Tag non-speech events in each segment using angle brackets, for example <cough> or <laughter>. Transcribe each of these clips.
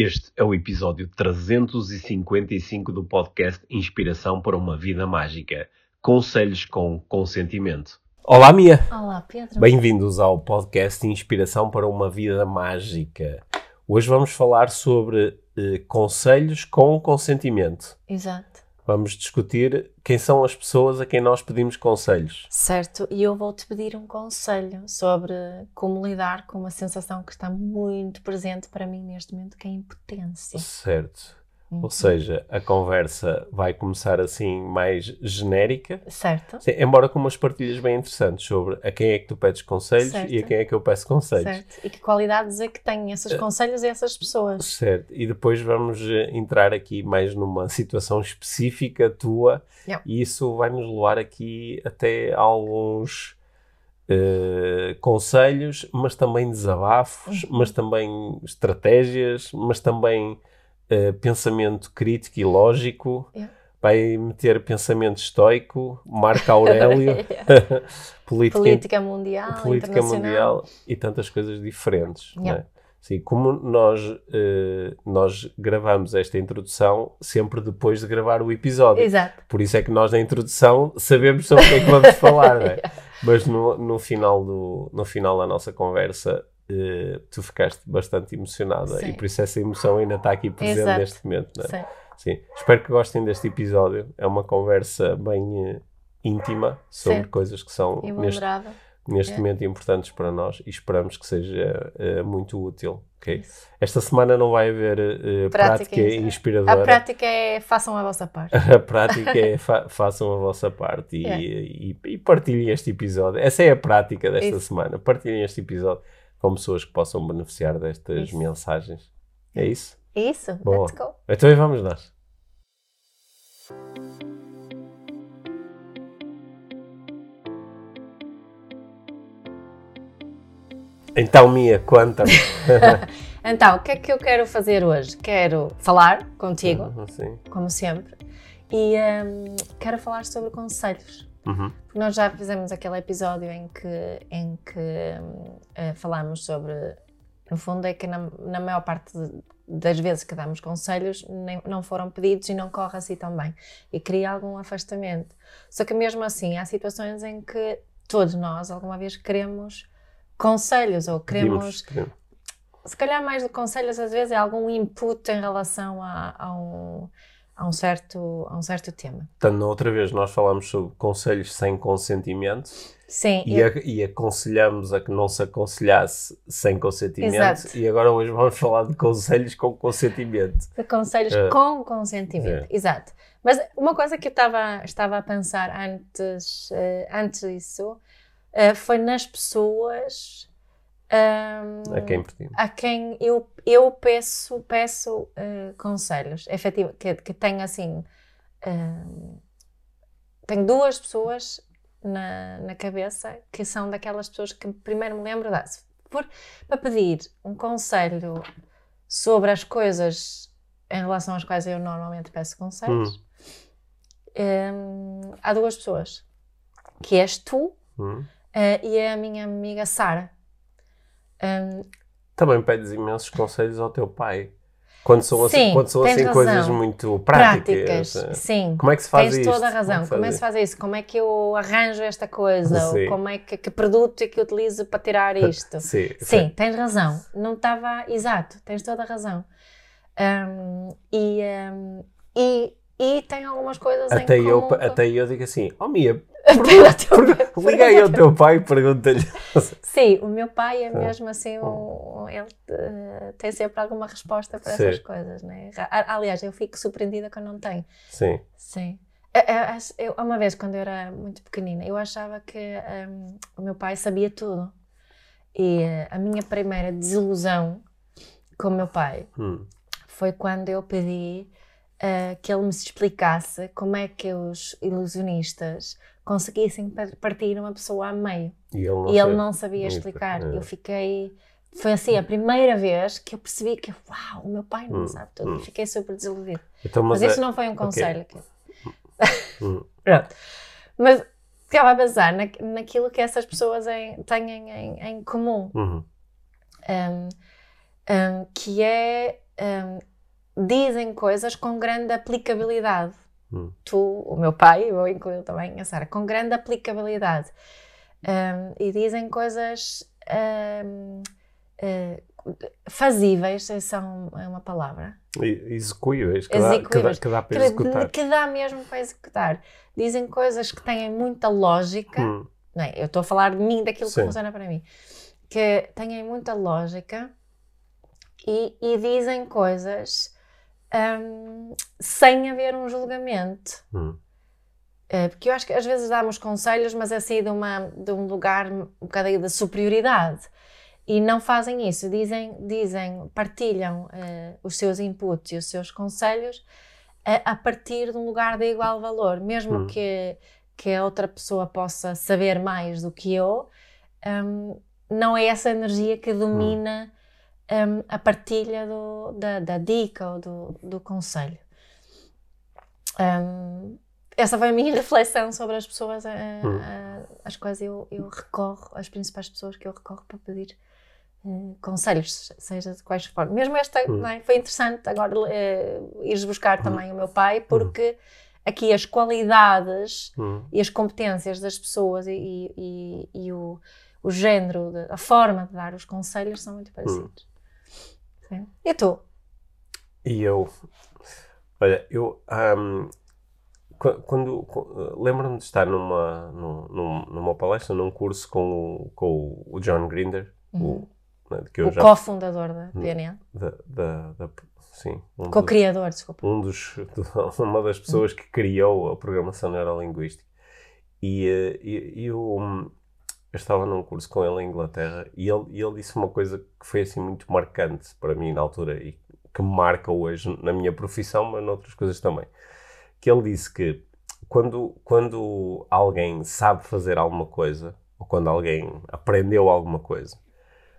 Este é o episódio 355 do podcast Inspiração para uma Vida Mágica. Conselhos com consentimento. Olá, Mia! Olá, Pedro. Bem-vindos ao podcast Inspiração para uma Vida Mágica. Hoje vamos falar sobre eh, conselhos com consentimento. Exato. Vamos discutir quem são as pessoas a quem nós pedimos conselhos. Certo, e eu vou-te pedir um conselho sobre como lidar com uma sensação que está muito presente para mim neste momento, que é a impotência. Certo. Ou seja, a conversa vai começar assim mais genérica. Certo. Sim, embora com umas partilhas bem interessantes sobre a quem é que tu pedes conselhos Certo. e a quem é que eu peço conselhos. Certo. E que qualidades é que têm esses conselhos a essas pessoas? Certo. E depois vamos eh, entrar aqui mais numa situação específica tua e isso vai nos levar aqui até alguns eh, conselhos, mas também desabafos, Uhum. mas também estratégias, mas também eh, pensamento crítico e lógico. Yeah. Vai meter pensamento estoico, Marco Aurélio, <laughs> <laughs> política, Política mundial, política mundial e tantas coisas diferentes. Yeah. é? Sim, como nós, eh, nós gravamos esta introdução sempre depois de gravar o episódio. Exato. Por isso é que nós na introdução sabemos sobre o que é que vamos <laughs> falar, não é? Mas no, no, final do, no final da nossa conversa eh, tu ficaste bastante emocionada Sim. e por isso essa emoção ainda está aqui presente Exato. neste momento, não é? Sim. Sim. Espero que gostem deste episódio. É uma conversa bem eh, íntima sobre Sim. coisas que são neste, neste É. momento importantes para nós e esperamos que seja eh, muito útil. ok? Isso. Esta semana não vai haver eh, Prática prática, inspira- inspiradora. A prática é façam a vossa parte. <laughs> A prática é fa- façam a vossa parte e, É. e- e partilhem este episódio. Essa é a prática desta Isso. semana. Partilhem este episódio com pessoas que possam beneficiar destas Isso. mensagens. É isso? Isso, Boa. let's go. Então vamos nós. Então, Mia, conta-me. <laughs> Então, o que é que eu quero fazer hoje? Quero falar contigo, Sim. como sempre, e hum, quero falar sobre conselhos. Uhum. Nós já fizemos aquele episódio em que, em que eh, falámos sobre. No fundo, é que na, na maior parte de- das vezes que damos conselhos nem- não foram pedidos e não corre assim tão bem. E cria algum afastamento. Só que mesmo assim, há situações em que todos nós, alguma vez, queremos conselhos ou queremos. Pedimos-. Se calhar, mais do que conselhos, às vezes é algum input em relação a, a um, a, um certo, a um certo tema. Portanto, na outra vez nós falámos sobre conselhos sem consentimento Sim, e, a- e aconselhamos a que não se aconselhasse sem consentimento. Exato. E agora hoje vamos falar de conselhos com consentimento. De conselhos É. com consentimento, É. exato. Mas uma coisa que eu estava, estava a pensar antes, eh, antes disso eh, foi nas pessoas ahm, A quem a quem eu, eu peço, peço eh, conselhos. Efetivo, que, que tenho assim. ahm, tenho duas pessoas na, na cabeça que são daquelas pessoas que primeiro me lembro de. Se for para pedir um conselho sobre as coisas em relação às quais eu normalmente peço conselhos, hum, há duas pessoas, que és tu Hum. eh, e a minha amiga Sara. Hum, Também pedes imensos conselhos ao teu pai. Quando são assim, Sim, quando são tens assim razão. coisas muito práticas. práticas, eh, sim. Como é que se faz Tens isto? toda a razão. Como Como é é que se faz isso? Como é que eu arranjo esta coisa? Sim. Ou como é que, que produto é que eu utilizo para tirar <laughs> isto? Sim, Sim, tens razão. Não estava. Exato, tens toda a razão. Hum, e, hum, e, e tem algumas coisas Até em eu, comum. até eu digo assim, oh Mia, Pergunta- liga aí ao teu pai e pergunta-lhe. Sim, o meu pai é mesmo assim, um- ele eh, tem sempre alguma resposta para Sim. essas coisas, né? Aliás, eu fico surpreendida quando não tem. Sim. Sim. Eu, eu uma vez, quando eu era muito pequenina, eu achava que hum, o meu pai sabia tudo. E eh, a minha primeira desilusão com o meu pai Hum. foi quando eu pedi eh, que ele me explicasse como é que os ilusionistas conseguissem par- partir uma pessoa a meio. E ele não, e ele não sabia explicar. é. Eu fiquei. Foi assim a primeira vez que eu percebi que, uau, o meu pai não Hum, sabe tudo. hum. Fiquei super desiludida. Então, Mas, mas, isso é- não foi um conselho. que- Hum. <laughs> Pronto. Mas estava a pensar na, naquilo que essas pessoas em- têm em, em comum, Uhum. um, um, que é um, dizem coisas com grande aplicabilidade. Hum. Tu, o meu pai, vou incluir também a Sara, com grande aplicabilidade. Um, e dizem coisas um, uh, fazíveis, são é uma palavra. Execuíveis, que, Dá, que, dá, que dá para executar. Que dá mesmo para executar. Dizem coisas que têm muita lógica. Hum. Não é? Eu estou a falar de mim, daquilo Sim. que funciona para mim. Que têm muita lógica e, e dizem coisas um, sem haver um julgamento. Hum. Uh, porque eu acho que às vezes damos conselhos, mas é assim de, uma, de um lugar um bocadinho de superioridade. E não fazem isso, dizem, dizem partilham uh, os seus inputs e os seus conselhos a, a, partir de um lugar de igual valor, mesmo hum. que, que a outra pessoa possa saber mais do que eu, um, não é essa energia que domina um, a partilha do, da, da, dica ou do, do conselho. Um, essa foi a minha <laughs> reflexão sobre as pessoas a, a, às quais eu, eu, recorro, as principais pessoas que eu recorro para pedir uh, conselhos, seja de quais formas. Mesmo esta é? foi interessante agora uh, ires buscar também o meu pai, porque aqui as qualidades e as competências das pessoas e, e, e o, o género, de, a forma de dar os conselhos são muito parecidos. Sim. E tu? E eu, olha, eu um, quando, quando lembro-me de estar numa, numa, numa palestra, num curso com, com o John Grinder, uhum. o, né, que eu o cofundador da PNL. Da, da, da, sim. Um Co-criador, desculpa. Um dos, <laughs> uma das pessoas que criou a programação neurolinguística. E, eh, e, e eu, eu estava num curso com ele em Inglaterra e ele, e ele disse uma coisa que foi assim muito marcante para mim na altura e que me marca hoje na minha profissão, mas noutras coisas também. Que ele disse que quando, quando alguém sabe fazer alguma coisa, ou quando alguém aprendeu alguma coisa,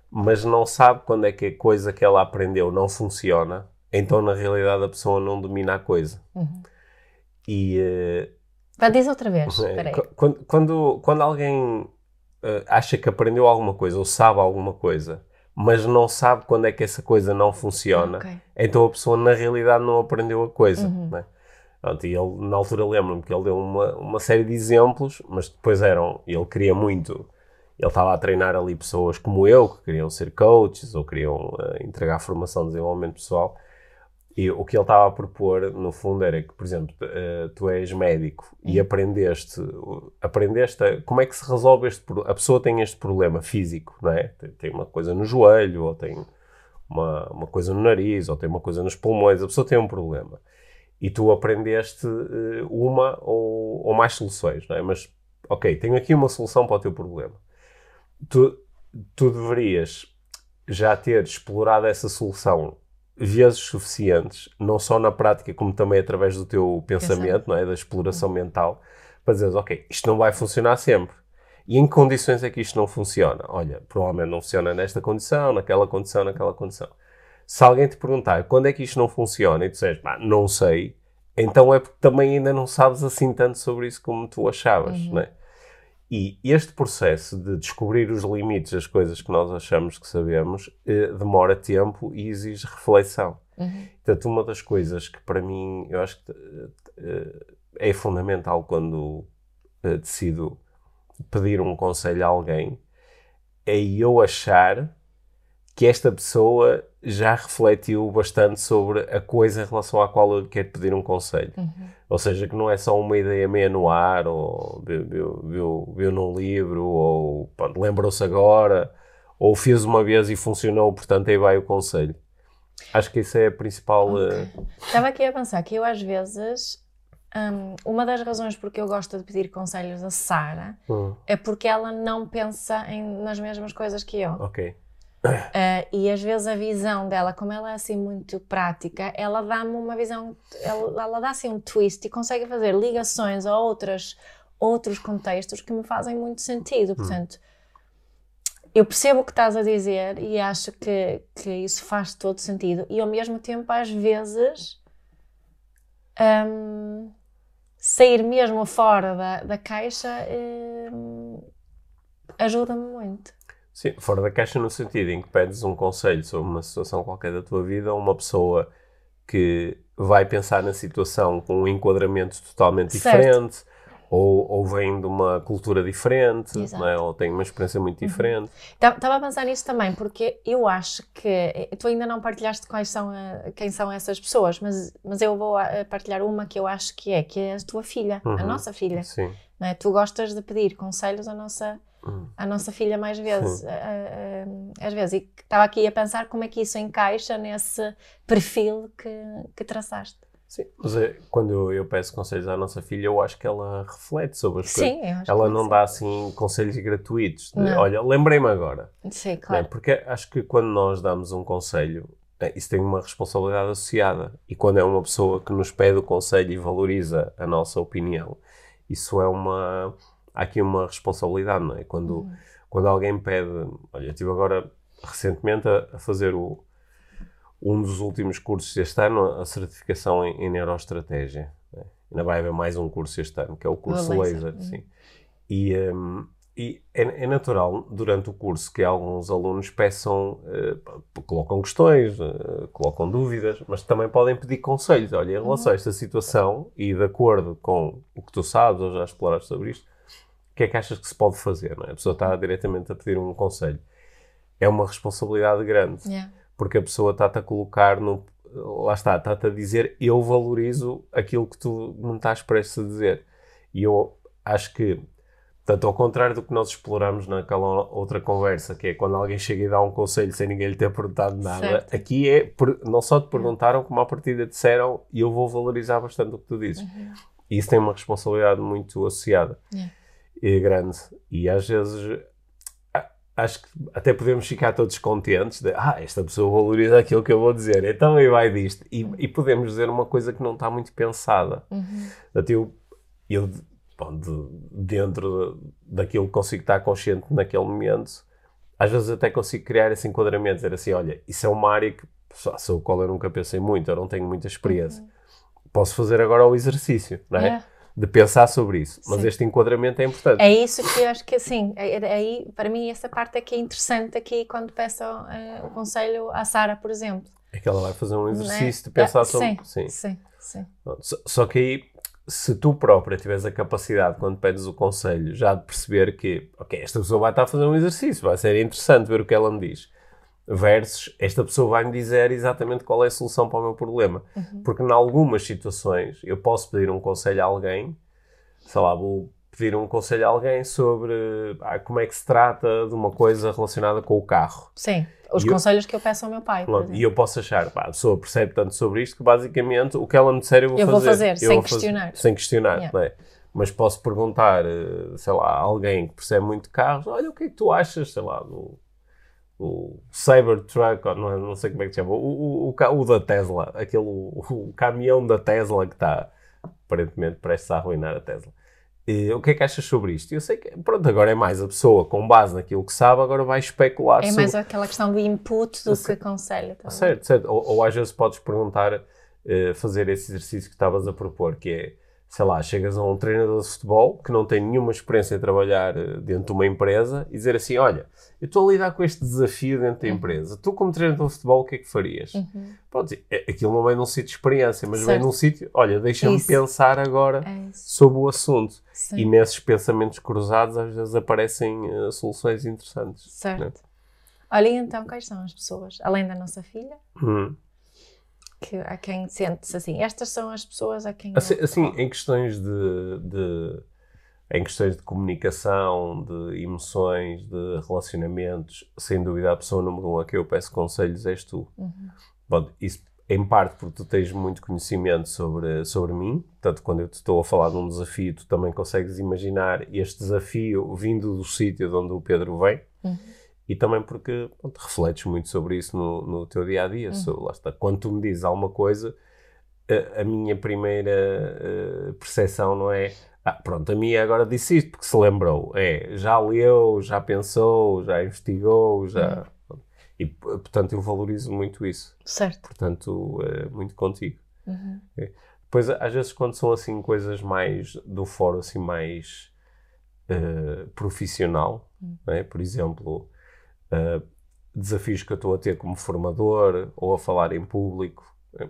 mas não sabe quando é que a coisa que ela aprendeu não funciona, então na realidade a pessoa não domina a coisa. Uhum. E. Uh, dizer outra vez. <laughs> É, quando, quando, quando alguém uh, acha que aprendeu alguma coisa ou sabe alguma coisa, mas não sabe quando é que essa coisa não funciona, okay. então a pessoa na realidade não aprendeu a coisa. Uhum. Né? Pronto, e ele, na altura, lembro-me que ele deu uma, uma série de exemplos, mas depois eram. Ele queria muito. Ele estava a treinar ali pessoas como eu, que queriam ser coaches ou queriam uh, entregar formação de desenvolvimento pessoal. E o que ele estava a propor, no fundo, era que, por exemplo, uh, tu és médico e uhum. aprendeste, aprendeste a, como é que se resolve este A pessoa tem este problema físico, não é? Tem uma coisa no joelho, ou tem uma, uma coisa no nariz, ou tem uma coisa nos pulmões. A pessoa tem um problema. E tu aprendeste uh, uma ou, ou mais soluções, não é? Mas, ok, tenho aqui uma solução para o teu problema. Tu, tu deverias já ter explorado essa solução vezes suficientes, não só na prática, como também através do teu pensamento, não é? da exploração mental, para dizeres, ok, isto não vai funcionar sempre. E em que condições é que isto não funciona? Olha, provavelmente não funciona nesta condição, naquela condição, naquela condição. Se alguém te perguntar quando é que isto não funciona e tu disseres, não sei, então é porque também ainda não sabes assim tanto sobre isso como tu achavas, uhum. não é? E este processo de descobrir os limites das coisas que nós achamos que sabemos eh, demora tempo e exige reflexão. Uhum. Portanto, uma das coisas que para mim eu acho que eh, é fundamental quando eh, decido pedir um conselho a alguém é eu achar que esta pessoa já refletiu bastante sobre a coisa em relação à qual eu quero pedir um conselho. Uhum. Ou seja, que não é só uma ideia meia no ar, ou viu, viu, viu, viu num livro, ou lembrou-se agora, ou fez uma vez e funcionou, portanto aí vai o conselho. Acho que isso é a principal. Okay. Uh... Estava aqui a pensar que eu às vezes. Um, uma das razões porque eu gosto de pedir conselhos a Sara hum. é porque ela não pensa em, nas mesmas coisas que eu. Ok. Uh, e às vezes a visão dela, como ela é assim muito prática, ela dá-me uma visão, ela, ela dá assim um twist e consegue fazer ligações a outras, outros contextos que me fazem muito sentido. Hum. Portanto, eu percebo o que estás a dizer e acho que, que isso faz todo sentido. E ao mesmo tempo, às vezes, um, sair mesmo fora da, da caixa um, ajuda-me muito. Sim, fora da caixa no sentido em que pedes um conselho sobre uma situação qualquer da tua vida a uma pessoa que vai pensar na situação com um enquadramento totalmente certo. diferente, ou, ou vem de uma cultura diferente, é? ou tem uma experiência muito uhum. diferente. Estava a pensar nisso também, porque eu acho que tu ainda não partilhaste quais são a, quem são essas pessoas, mas, mas eu vou partilhar uma que eu acho que é, que é a tua filha, uhum. a nossa filha. Sim. É? Tu gostas de pedir conselhos à nossa, à nossa filha mais vezes, às vezes. E estava aqui a pensar como é que isso encaixa nesse perfil que, que traçaste. Sim, mas é, quando eu, eu, peço conselhos à nossa filha, eu acho que ela reflete sobre as sim, coisas. Ela não dá assim conselhos gratuitos. De, Olha, lembrei-me agora. Sim, claro. Porque acho que quando nós damos um conselho, é, isso tem uma responsabilidade associada. E quando é uma pessoa que nos pede o conselho e valoriza a nossa opinião, isso é uma. Há aqui uma responsabilidade, não é? Quando, hum. quando alguém pede. Olha, eu estive agora recentemente a, a fazer o um dos últimos cursos deste ano, a certificação em, em neuroestratégia. Né? Ainda vai haver mais um curso este ano, que é o curso laser. laser. Sim. E, um, e é, é, natural, durante o curso, que alguns alunos peçam, uh, colocam questões, uh, colocam dúvidas, mas também podem pedir conselhos. Olha, em relação a esta situação e de acordo com o que tu sabes ou já exploraste sobre isto, que é que achas que se pode fazer? É? A pessoa está diretamente a pedir um conselho. É uma responsabilidade grande. Yeah porque a pessoa está-te a colocar no. Lá está, está-te a dizer eu valorizo aquilo que tu me estás prestes a dizer. E eu acho que, tanto ao contrário do que nós exploramos naquela outra conversa, que é quando alguém chega e dá um conselho sem ninguém lhe ter perguntado nada, certo. aqui é não só te perguntaram, como à partida disseram e eu vou valorizar bastante o que tu dizes. Uhum. E isso tem uma responsabilidade muito associada yeah. E grande. E às vezes acho que até podemos ficar todos contentes de ah, esta pessoa valoriza aquilo que eu vou dizer, então aí vai disto. E, e podemos dizer uma coisa que não está muito pensada. Uhum. Eu, eu bom, de, dentro daquilo que consigo estar consciente naquele momento, às vezes até consigo criar esse enquadramento, dizer assim, olha, isso é uma área que, sobre a qual eu nunca pensei muito, eu não tenho muita experiência. Uhum. Posso fazer agora o exercício, não é? é de pensar sobre isso. Mas Sim. este enquadramento é importante. É isso que eu acho que, assim, é, é, aí, para mim, essa parte é que é interessante aqui quando peço uh, o conselho à Sara, por exemplo. É que ela vai fazer um é? exercício é? de pensar sobre... Sim, sim, sim. sim. Só, só, que aí, se tu própria tiveres a capacidade, quando pedes o conselho, já de perceber que, ok, esta pessoa vai estar a fazer um exercício, vai ser interessante ver o que ela me diz versus esta pessoa vai-me dizer exatamente qual é a solução para o meu problema. Uhum. Porque em algumas situações eu posso pedir um conselho a alguém, sei lá, vou pedir um conselho a alguém sobre ah, como é que se trata de uma coisa relacionada com o carro. Sim, os e conselhos eu, que eu peço ao meu pai. e eu posso achar, pá, a pessoa percebe tanto sobre isto que basicamente o que ela me disser eu vou eu fazer. Vou fazer, eu sem vou questionar. Fazer, sem questionar, yeah. não é? Mas posso perguntar, eh, sei lá, a alguém que percebe muito de carros, olha, o que é que tu achas, sei lá, do o Cybertruck, não, não sei como é que se chama, o, o, o, o da Tesla, aquele o, o caminhão da Tesla que está aparentemente prestes a arruinar a Tesla. E, o que é que achas sobre isto? Eu sei que, pronto, agora é mais a pessoa com base naquilo que sabe, agora vai especular É sobre... mais aquela questão do input do que aconselha. Também. Certo, certo. Ou, ou, às vezes podes perguntar, uh, fazer esse exercício que estavas a propor, que é sei lá, chegas a um treinador de futebol que não tem nenhuma experiência a trabalhar eh, dentro de uma empresa e dizer assim: Olha, eu estou a lidar com este desafio dentro da uhum. empresa. Tu, como treinador de futebol, o que é que farias? Uhum. Pode dizer, é, aquilo não vem num sítio de experiência, mas certo. vem num sítio, olha, deixa-me pensar agora é sobre o assunto. Sim. E nesses pensamentos cruzados, às vezes aparecem uh, soluções interessantes. Certo. Né? Olha, então, quais são as pessoas? Além da nossa filha? Hum que, a quem sentes assim, estas são as pessoas a quem. Assim, assim em questões de, de, em questões de comunicação, de emoções, de relacionamentos, sem dúvida a pessoa número um a quem eu peço conselhos és tu. Uhum. Bom, isso em parte porque tu tens muito conhecimento sobre, sobre mim, tanto quando eu te estou a falar de um desafio, tu também consegues imaginar este desafio vindo do sítio de onde o Pedro vem. Uhum e também porque pronto, refletes muito sobre isso no, no teu dia a dia. Uhum. lá está. Quando tu me dizes alguma coisa, a, a minha primeira uh, percepção não é ah, pronto, a minha agora disse isto porque se lembrou. É, já leu, já pensou, já investigou, já. Uhum. E portanto eu valorizo muito isso. Certo. Portanto, é muito contigo. Uhum. É. Depois, às vezes, quando são assim coisas mais do foro, assim, mais uh, profissional, uhum. é? por exemplo uh, desafios que eu estou a ter como formador ou a falar em público, uh,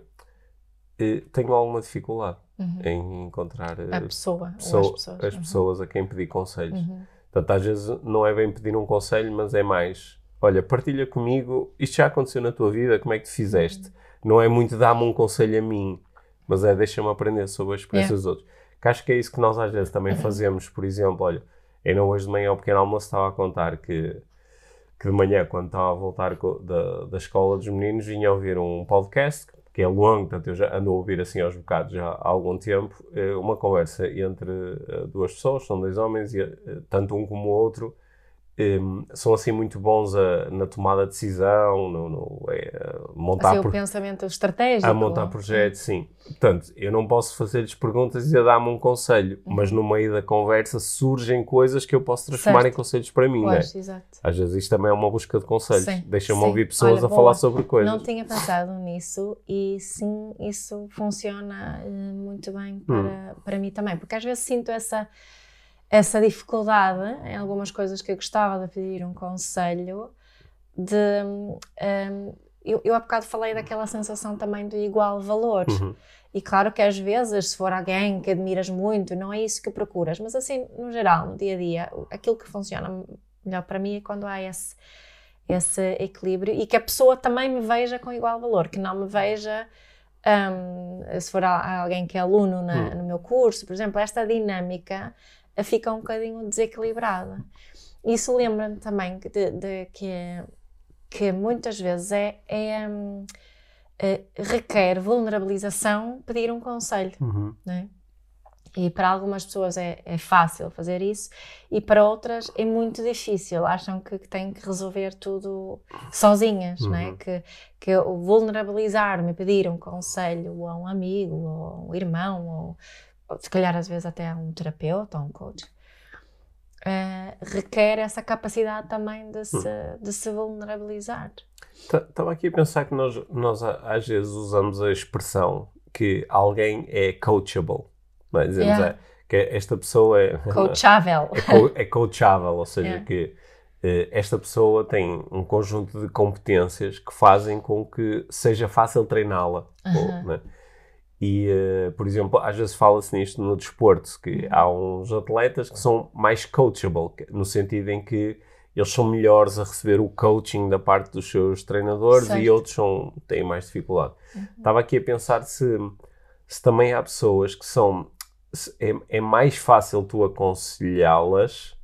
tenho alguma dificuldade uhum. em encontrar a pessoa, pessoa as pessoas, as uhum. pessoas a quem pedir conselhos. Uhum. Portanto, às vezes não é bem pedir um conselho, mas é mais: olha, partilha comigo, isto já aconteceu na tua vida, como é que te fizeste? Uhum. Não é muito dar-me um conselho a mim, mas é deixa-me aprender sobre as experiências yeah. dos outros. Que acho que é isso que nós às vezes também uhum. fazemos, por exemplo, olha, ainda hoje de manhã ao pequeno almoço estava a contar que, que de manhã, quando estava a voltar da, da escola dos meninos, vinha ouvir um podcast que é longo, portanto eu já ando a ouvir assim aos bocados já há algum tempo, eh, uma conversa entre eh, duas pessoas, são dois homens, e eh, tanto um como o outro um, são assim muito bons a, na tomada de decisão, no, no é, montar assim, o pensamento estratégico. A montar projetos, sim. Portanto, eu não posso fazer-lhes perguntas e a dar-me um conselho, uhum. mas no meio da conversa surgem coisas que eu posso transformar certo. em conselhos para mim, pois, né? exato. Às vezes isto também é uma busca de conselhos. Deixa-me ouvir pessoas Olha, a boa. falar sobre coisas. Não tinha pensado nisso e sim, isso funciona uh, muito bem hum. para, hum. para mim também, porque às vezes sinto essa essa dificuldade em algumas coisas que eu gostava de pedir um conselho, de. Um, eu, eu há bocado falei daquela sensação também do igual valor. Uhum. E claro que às vezes, se for alguém que admiras muito, não é isso que procuras, mas assim, no geral, no dia a dia, aquilo que funciona melhor para mim é quando há esse, esse equilíbrio e que a pessoa também me veja com igual valor, que não me veja. Um, se for alguém que é aluno na, uhum. no meu curso, por exemplo, esta dinâmica fica um bocadinho desequilibrada. Isso lembra-me também de, de, que, que muitas vezes é, é, é, requer vulnerabilização pedir um conselho. Uhum. Né? E para algumas pessoas é, é, fácil fazer isso e para outras é muito difícil. Acham que, que têm que resolver tudo sozinhas, uhum. né? que, que vulnerabilizar-me, pedir um conselho a um amigo, ou a um irmão, ou se calhar às vezes até um terapeuta ou um coach, uh, requer essa capacidade também de se, hum. de se vulnerabilizar. Estava aqui a pensar que nós, nós às vezes usamos a expressão que alguém é coachable. Não é? Dizemos yeah. é, que esta pessoa é. <laughs> Coachável. É, co é coachável, ou seja, yeah. que uh, esta pessoa tem um conjunto de competências que fazem com que seja fácil treiná-la. Uh -huh. E, uh, por exemplo, às vezes fala-se nisto no desporto, que há uns atletas que são mais coachable, no sentido em que eles são melhores a receber o coaching da parte dos seus treinadores certo. e outros são, têm mais dificuldade. Uhum. Estava aqui a pensar se, se também há pessoas que são. É, é mais fácil tu aconselhá-las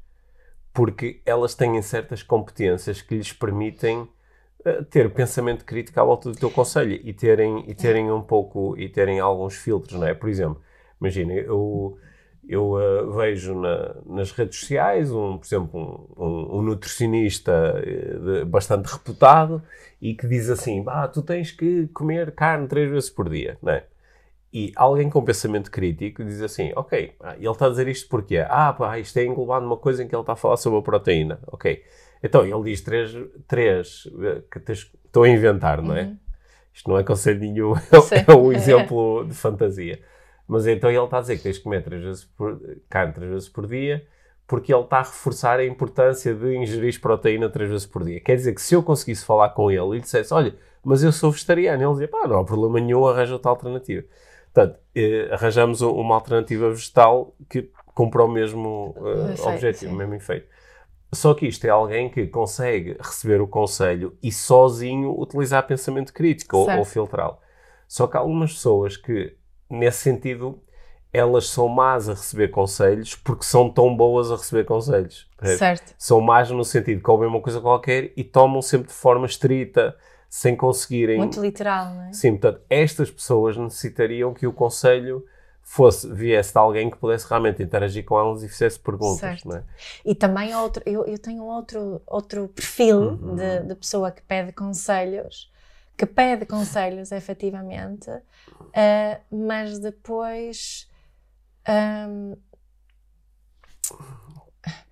porque elas têm certas competências que lhes permitem ter pensamento crítico à volta do teu conselho e terem, e terem um pouco, e terem alguns filtros, não é? Por exemplo, imagina, eu, eu uh, vejo na, nas redes sociais, um, por exemplo, um, um, um nutricionista uh, bastante reputado e que diz assim, ah, tu tens que comer carne três vezes por dia, não é? E alguém com pensamento crítico diz assim, ok, ah, ele está a dizer isto porque Ah, pá, isto é englobado numa coisa em que ele está a falar sobre a proteína, ok. Então, ele diz três, três que tens, estou a inventar, não é? Uhum. Isto não é conselho nenhum, <laughs> é um <laughs> exemplo de fantasia. Mas então ele está a dizer que tens de comer três vezes por, carne três vezes por dia, porque ele está a reforçar a importância de ingerir proteína três vezes por dia. Quer dizer que se eu conseguisse falar com ele e dissesse, olha, mas eu sou vegetariano, ele dizia, pá, não há problema nenhum, arranja outra alternativa. Portanto, eh, arranjamos uma alternativa vegetal que cumpra o mesmo uh, objetivo, sim. o mesmo efeito. Só que isto é alguém que consegue receber o conselho e sozinho utilizar pensamento crítico ou, ou filtrá-lo. Só que há algumas pessoas que, nesse sentido, elas são más a receber conselhos porque são tão boas a receber conselhos. Certo. São más no sentido que ouvem uma coisa qualquer e tomam sempre de forma estrita, sem conseguirem. Muito literal, não é? Sim, portanto, estas pessoas necessitariam que o conselho fosse, viesse de alguém que pudesse realmente interagir com elas e fizesse perguntas. É? E também outro, eu, eu tenho outro, outro perfil uhum. de, de, pessoa que pede conselhos, que pede conselhos efetivamente, uh, mas depois. Um,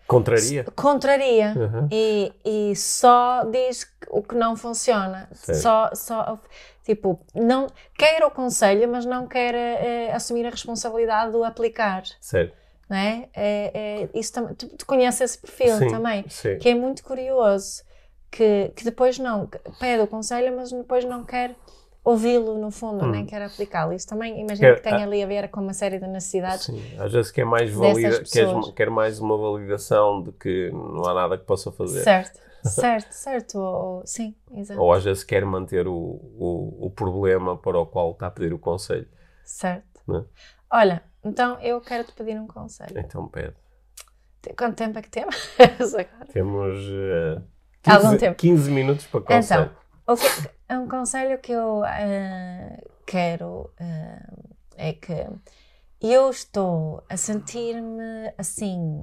Contraria? Contraria. Uhum. E, e só diz o que não funciona. Só, só, tipo, não, quer o conselho, mas não quer é, assumir a responsabilidade de o aplicar. Certo. Não é? é, é isso tu, tu conheces esse perfil sim, também, sim. que é muito curioso. que, que depois não pede o conselho, mas depois não quer ouvi-lo no fundo, hum. nem quer aplicá-lo. Isso também imagino quer, que tem ali a ver com uma série de necessidades. Sim, às vezes quer mais, valida, quer, quer mais uma validação de que não há nada que possa fazer. Certo, certo, certo. Ou, sim, exato. Ou às vezes quer manter o, o, o problema para o qual está a pedir o conselho. Certo. Né? Olha, então eu quero te pedir um conselho. Então pede. Quanto tempo é que temos? <laughs> temos uh, 15, Algum tempo. 15 minutos para conselho. Então, que, é um conselho que eu uh, quero uh, é que eu estou a sentir-me assim.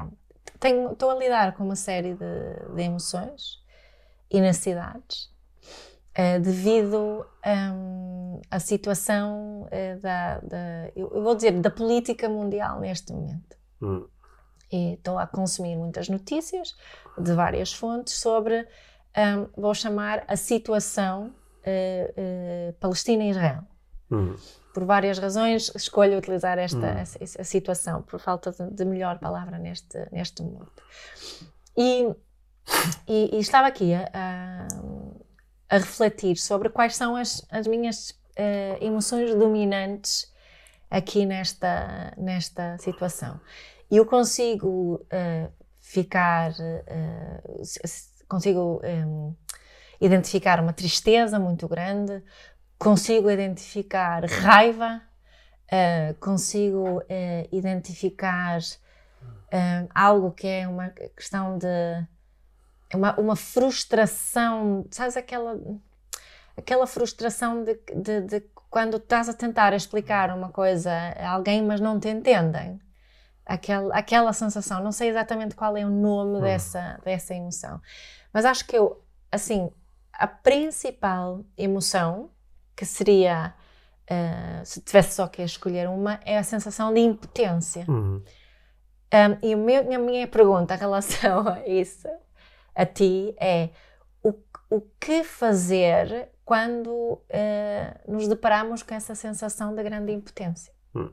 Tenho, estou a lidar com uma série de, de emoções e necessidades uh, devido um, à situação da, da, eu vou dizer, da política mundial neste momento. Hum. E estou a consumir muitas notícias de várias fontes sobre, um, vou chamar, a situação uh, uh, Palestina e Israel. Uhum. Por várias razões, escolho utilizar esta uhum. a, a situação, por falta de, de, melhor palavra neste, neste mundo. E, e, e estava aqui a, a, a, refletir sobre quais são as, as minhas uh, emoções dominantes aqui nesta, nesta situação. E eu consigo uh, ficar, uh, consigo um, identificar uma tristeza muito grande, consigo identificar raiva, uh, consigo uh, identificar uh, algo que é uma questão de uma, uma frustração, sabes aquela aquela frustração de, de, de, quando estás a tentar explicar uma coisa a alguém, mas não te entendem. Aquela, aquela sensação, não sei exatamente qual é o nome hum. dessa, dessa emoção, mas acho que eu, assim, a principal emoção, que seria, uh, se tivesse só que escolher uma, é a sensação de impotência. Uhum. Um, e meu, a minha pergunta em relação <laughs> a isso, a ti, é o, o que fazer quando uh, nos deparamos com essa sensação de grande impotência? Hum.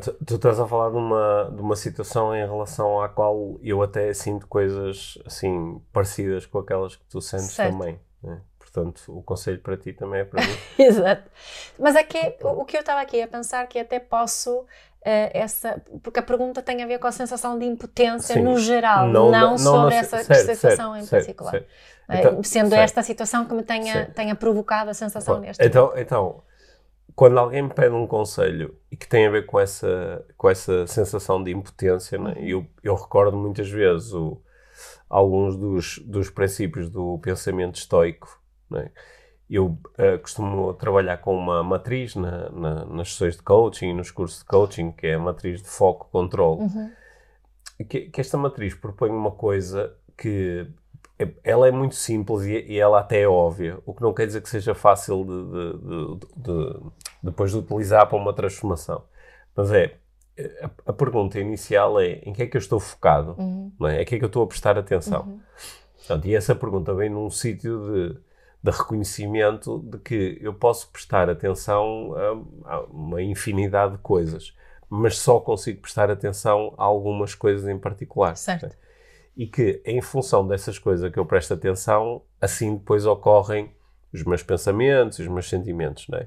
Tu, tu, estás a falar de uma, de uma situação em relação à qual eu até sinto coisas assim parecidas com aquelas que tu sentes certo. também. Né? Portanto, o conselho para ti também é para mim. <laughs> Exato. Mas é que o, o que eu estava aqui a pensar que até posso Uh, essa, porque a pergunta tem a ver com a sensação de impotência Sim, no geral, não, não, não sobre não, essa certo, sensação certo, em particular. Certo, então, sendo esta situação que me tenha, tenha provocado a sensação neste então, momento. Então, quando alguém me pede um conselho e que tem a ver com essa, com essa sensação de impotência, né? eu, eu recordo muitas vezes o, alguns dos, dos princípios do pensamento estoico. Né? Eu uh, costumo trabalhar com uma matriz na, na, nas sessões de coaching e nos cursos de coaching, que é a matriz de foco-controle. Uhum. Que, que esta matriz propõe uma coisa que é, ela é muito simples e, e, ela até é óbvia, o que não quer dizer que seja fácil de, de, de, de depois de utilizar para uma transformação. Mas é, a, a, pergunta inicial é em que é que eu estou focado? Uhum. Não é? é que é que eu estou a prestar atenção? Uhum. Portanto, e essa pergunta vem num sítio de, de reconhecimento de que eu posso prestar atenção a, a uma infinidade de coisas, mas só consigo prestar atenção a algumas coisas em particular. Certo e que, em função dessas coisas que eu presto atenção, assim depois ocorrem os meus pensamentos, os meus sentimentos, não é?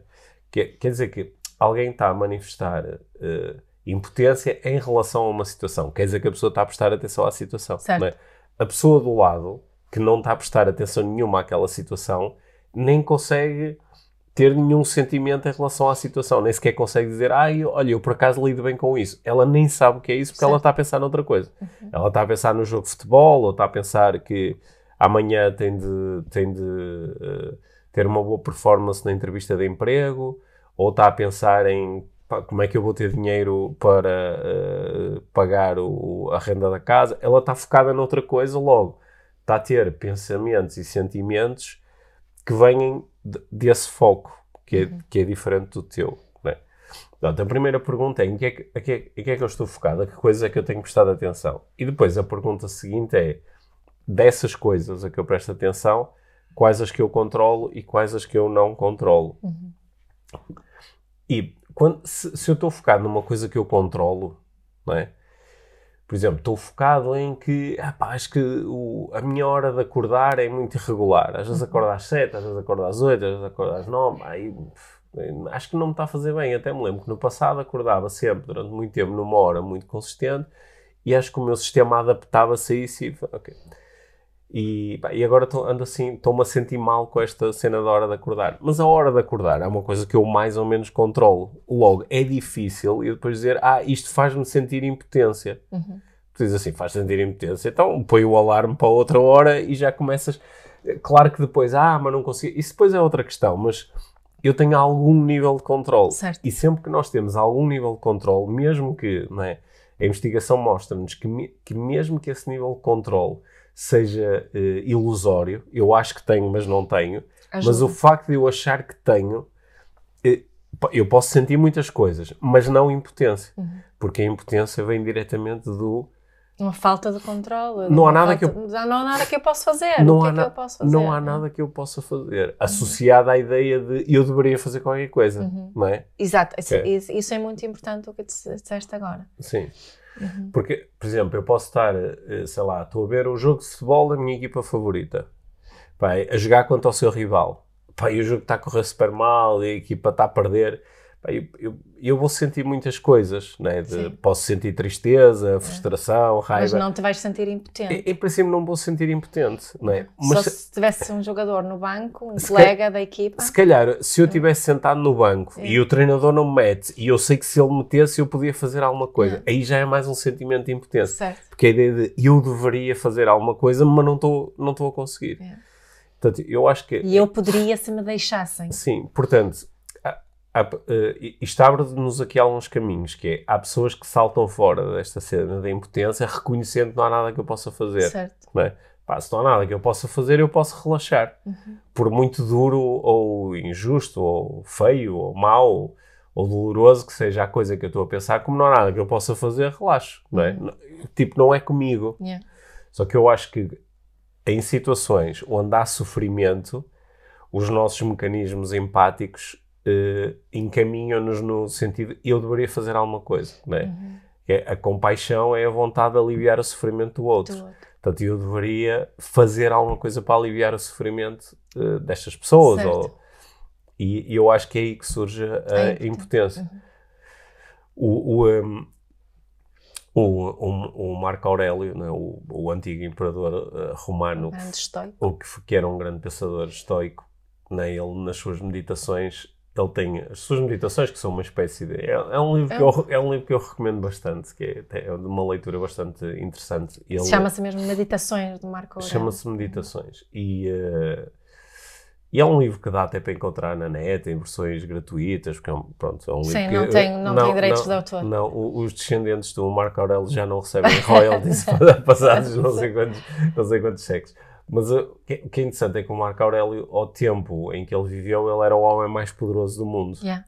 Quer, quer dizer que alguém está a manifestar uh, impotência em relação a uma situação, quer dizer que a pessoa está a prestar atenção à situação, certo. É? A pessoa do lado, que não está a prestar atenção nenhuma àquela situação, nem consegue ter nenhum sentimento em relação à situação, nem sequer consegue dizer, ah, olha, eu por acaso lido bem com isso. Ela nem sabe o que é isso porque certo. ela está a pensar noutra coisa. Uhum. Ela está a pensar no jogo de futebol, ou está a pensar que amanhã tem de, tem de uh, ter uma boa performance na entrevista de emprego, ou está a pensar em pá, como é que eu vou ter dinheiro para uh, pagar o, a renda da casa. Ela está focada noutra coisa logo. Está a ter pensamentos e sentimentos que vêm desse foco, que é, uhum. que é diferente do teu. Né? Portanto, a primeira pergunta é em que é que, em que, é, em que é que eu estou focado, a que coisas é que eu tenho prestado atenção? E depois a pergunta seguinte é, dessas coisas a que eu presto atenção, quais as que eu controlo e quais as que eu não controlo? Uhum. E quando, se, se, eu estou focado numa coisa que eu controlo, não é? Por exemplo, estou focado em que epá, acho que o, a minha hora de acordar é muito irregular. Às vezes acordo às 7, às vezes acordo às 8, às vezes acordo às 9. Aí, acho que não me está a fazer bem. Até me lembro que no passado acordava sempre, durante muito tempo, numa hora muito consistente, e acho que o meu sistema adaptava-se a isso e, okay. E, e agora tô, ando assim, estou-me a sentir mal com esta cena da hora de acordar. Mas a hora de acordar é uma coisa que eu mais ou menos controlo. Logo, é difícil e depois dizer, ah, isto faz-me sentir impotência. Uhum. Tu dizes assim, faz sentir impotência. Então põe o alarme para outra hora e já começas. Claro que depois, ah, mas não consigo. Isso depois é outra questão, mas eu tenho algum nível de controle. Certo. E sempre que nós temos algum nível de controle, mesmo que, não é? A investigação mostra-nos que, que mesmo que esse nível de controle seja uh, ilusório. Eu acho que tenho, mas não tenho. Ajuda. Mas o facto de eu achar que tenho, uh, eu posso sentir muitas coisas, mas não impotência. Uhum. Porque a impotência vem diretamente do. Uma falta de controle. Não há nada que eu... não há nada que eu possa fazer. Não, há, é na... fazer? não há nada que eu possa fazer. Uhum. Associado à ideia de eu deveria fazer qualquer coisa, uhum. não é? Exato. Isso é. isso é muito importante o que disseste agora. Sim. Uhum. Porque, por exemplo, eu posso estar, eh, sei lá, estou a ver o jogo de futebol da minha equipa favorita, pai, a jogar contra o seu rival. Pai, e o jogo está a correr super mal e a equipa está a perder. Eu, eu, eu, vou sentir muitas coisas, né? De, posso sentir tristeza, é. frustração, é. raiva. Mas não te vais sentir impotente. Em, em princípio não vou sentir impotente, não é? Mas Só se tivesse um jogador no banco, um colega da equipa. Se calhar, se eu estivesse sentado no banco é. e o treinador não me mete e eu sei que se ele metesse eu podia fazer alguma coisa, é. aí já é mais um sentimento de impotência. Certo. Porque a ideia de eu deveria fazer alguma coisa, mas não estou não a conseguir. É. Portanto, eu acho que... E eu poderia se me deixassem. Sim, portanto, há, uh, isto abre-nos aqui alguns caminhos, que é, há pessoas que saltam fora desta cena da impotência reconhecendo que não há nada que eu possa fazer. Certo. Não é? Pá, se não há nada que eu possa fazer, eu posso relaxar. Uhum. Por muito duro ou injusto, ou feio, ou mau, ou doloroso que seja a coisa que eu estou a pensar, como não há nada que eu possa fazer, relaxo. Não é? Uhum. Tipo, não é comigo. Yeah. Só que eu acho que em situações onde há sofrimento, os nossos mecanismos empáticos uh, encaminham-nos no sentido eu deveria fazer alguma coisa, não é? Uhum. é? A compaixão é a vontade de aliviar o sofrimento do outro. Do outro. Portanto, eu deveria fazer alguma coisa para aliviar o sofrimento uh, destas pessoas. Ou, e, e, eu acho que é aí que surge a, a impotência. Uhum. O, o, um, o, o, o, Marco Aurélio, né, o, o antigo imperador uh, romano, o que, que era um grande pensador estoico, né, ele nas suas meditações ele tem as suas meditações, que são uma espécie de. É, é um, livro é. Que eu, é um livro que eu recomendo bastante, que é, é de uma leitura bastante interessante. Chama-se mesmo Meditações de Marco Aurélio. Chama-se Meditações. E, uh, e é um livro que dá até para encontrar na net, em versões gratuitas, porque é um, pronto, é um Sim, livro não, que, tem, não, não tem direitos não, de autor. Não, os descendentes do Marco Aurélio já não <laughs> recebem royalties <laughs> passados não sei quantos, não sei quantos séculos. Mas uh, o que, que, é interessante é que o Marco Aurélio, ao tempo em que ele viveu, ele era o homem mais poderoso do mundo. Yeah.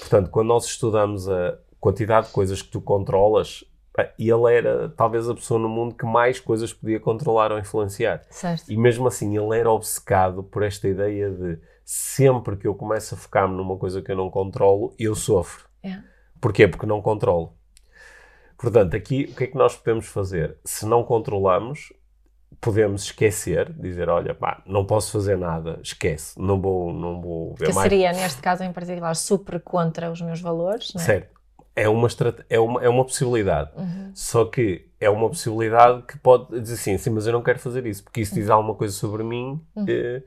Portanto, quando nós estudamos a quantidade de coisas que tu controlas, ele era talvez a pessoa no mundo que mais coisas podia controlar ou influenciar. Certo. E mesmo assim, ele era obcecado por esta ideia de sempre que eu começo a focar-me numa coisa que eu não controlo, eu sofro. Yeah. Porquê? Porque não controlo. Portanto, aqui o que é que nós podemos fazer? Se não controlamos, podemos esquecer, dizer, olha, pá, não posso fazer nada, esquece, não vou, não vou ver que mais. Seria, neste caso em particular, super contra os meus valores, não é? Certo. É uma, é uma, é uma possibilidade. Uhum. Só que é uma possibilidade que pode dizer assim, sim, mas eu não quero fazer isso, porque isso diz uhum. alguma coisa sobre mim uhum. eh,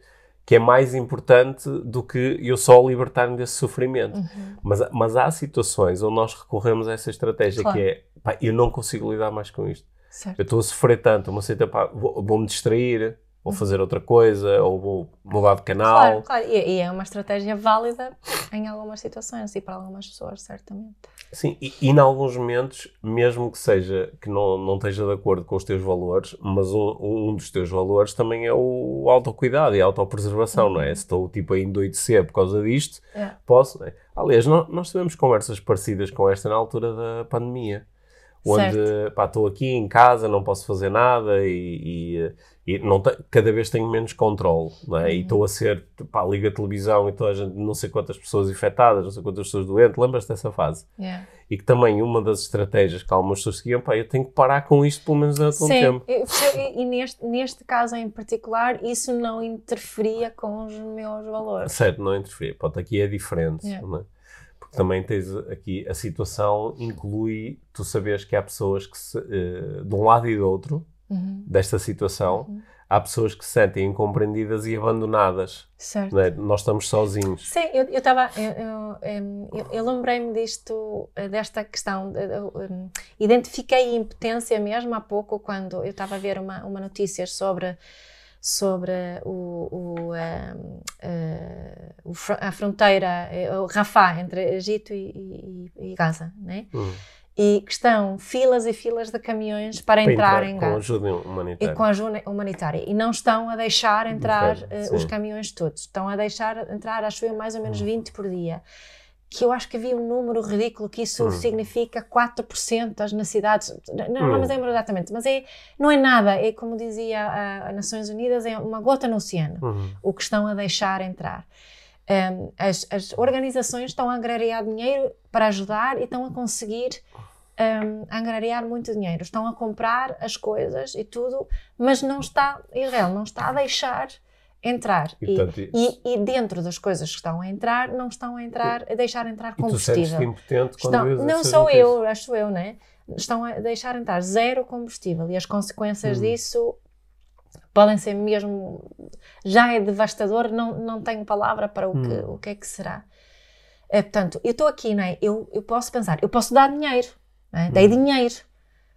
que é mais importante do que eu só libertar-me desse sofrimento. Uhum. Mas, mas há situações onde nós recorremos a essa estratégia claro. que é, pá, eu não consigo lidar mais com isto Certo. Eu estou a sofrer tanto, uma seita, pá, vou-me vou distrair, vou uhum. fazer outra coisa, ou vou mudar de canal. Claro, claro. E, e, é uma estratégia válida em algumas situações e para algumas pessoas, certamente. Sim, e, e em alguns momentos, mesmo que seja que não, não esteja de acordo com os teus valores, mas um, um dos teus valores também é o autocuidado e a autopreservação, uhum. não é? Uhum. Se estou tipo a endoidecer por causa disto, é. posso. É? Aliás, nós tivemos conversas parecidas com esta na altura da pandemia onde estou aqui em casa, não posso fazer nada e, e, E não cada vez tenho menos controle, não é? Uhum. E estou a ser, pá, liga a televisão e toda a gente, não sei quantas pessoas infectadas, não sei quantas pessoas doentes, lembras-te dessa fase? Yeah. E que também uma das estratégias que algumas pessoas seguiam, pá, eu tenho que parar com isto pelo menos durante um tempo. Sim, e, e neste, neste caso em particular, isso não interferia com os meus valores. Certo, não interferia. Pronto, aqui é diferente, yeah. não é? Também tens aqui, a situação inclui, tu sabes que há pessoas que, se, uh, de um lado e do outro, uhum. desta situação, uhum. há pessoas que se sentem incompreendidas e abandonadas. Certo. É? Nós estamos sozinhos. Sim, eu estava. Eu, eu, eu, eu lembrei-me disto, eh, desta questão. Um, identifiquei a impotência mesmo há pouco, quando eu estava a ver uma, uma notícia sobre sobre o, o, uh, uh, a fronteira, o Rafah, entre Egito e, e, e Gaza, né? Uhum e que estão filas e filas de caminhões para, para entrar, entrar, em Gaza. Com ajuda humanitária. E com ajuda humanitária. E não estão a deixar entrar uh, os caminhões todos. Estão a deixar entrar, acho eu, mais ou menos 20 hum. por dia. Que eu acho que havia um número ridículo que isso hum. significa 4% das necessidades. Não, não hum. me lembro exatamente, mas é, não é nada. É como dizia a, a Nações Unidas, é uma gota no oceano uhum. o que estão a deixar entrar. Um, as, as, organizações estão a angariar dinheiro para ajudar e estão a conseguir um, angariar muito dinheiro. Estão a comprar as coisas e tudo, mas não está, Israel não está a deixar entrar. E, e, e, e, dentro das coisas que estão a entrar, não estão a entrar, a deixar entrar combustível. E tu impotente quando estão, Não sou eu, acho eu, né? Estão a deixar entrar zero combustível e as consequências hum. disso podem ser mesmo. Já é devastador, não, não tenho palavra para o, hum. que, o que é que será. É, portanto, eu estou aqui, não é? Eu, eu posso pensar, eu posso dar dinheiro, é? dei hum. dinheiro.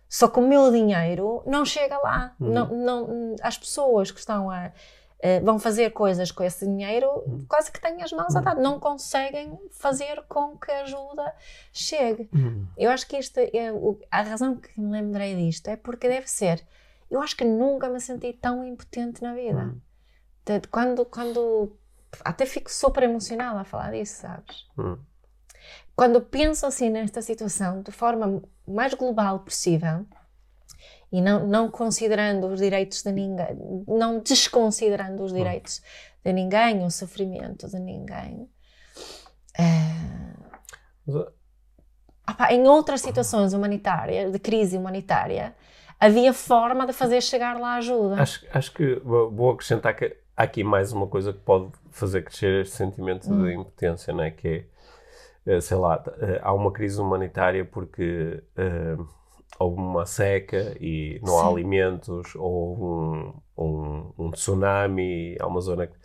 Só que o meu dinheiro não chega lá. Hum. Não, não, as pessoas que estão a. Uh, vão fazer coisas com esse dinheiro, hum. quase que têm as mãos atadas, não conseguem fazer com que a ajuda chegue. Hum. Eu acho que isto é a razão que me lembrei disto é porque deve ser eu acho que nunca me senti tão impotente na vida. Hum. quando, quando. Até fico super emocionada a falar disso, sabes? Hum. Quando penso assim nesta situação de forma mais global possível e não, não considerando os direitos de ninguém, não desconsiderando os direitos de ninguém, o sofrimento de ninguém. É... Opa, em outras situações humanitárias, de crise humanitária, havia forma de fazer chegar lá a ajuda. Acho, acho que vou acrescentar que há aqui mais uma coisa que pode fazer crescer este sentimento hum. de impotência, não é? Que é, eh, sei lá, eh, há uma crise humanitária porque uh, houve uma seca e não Sim. há alimentos, ou um, um, um, tsunami, há uma zona que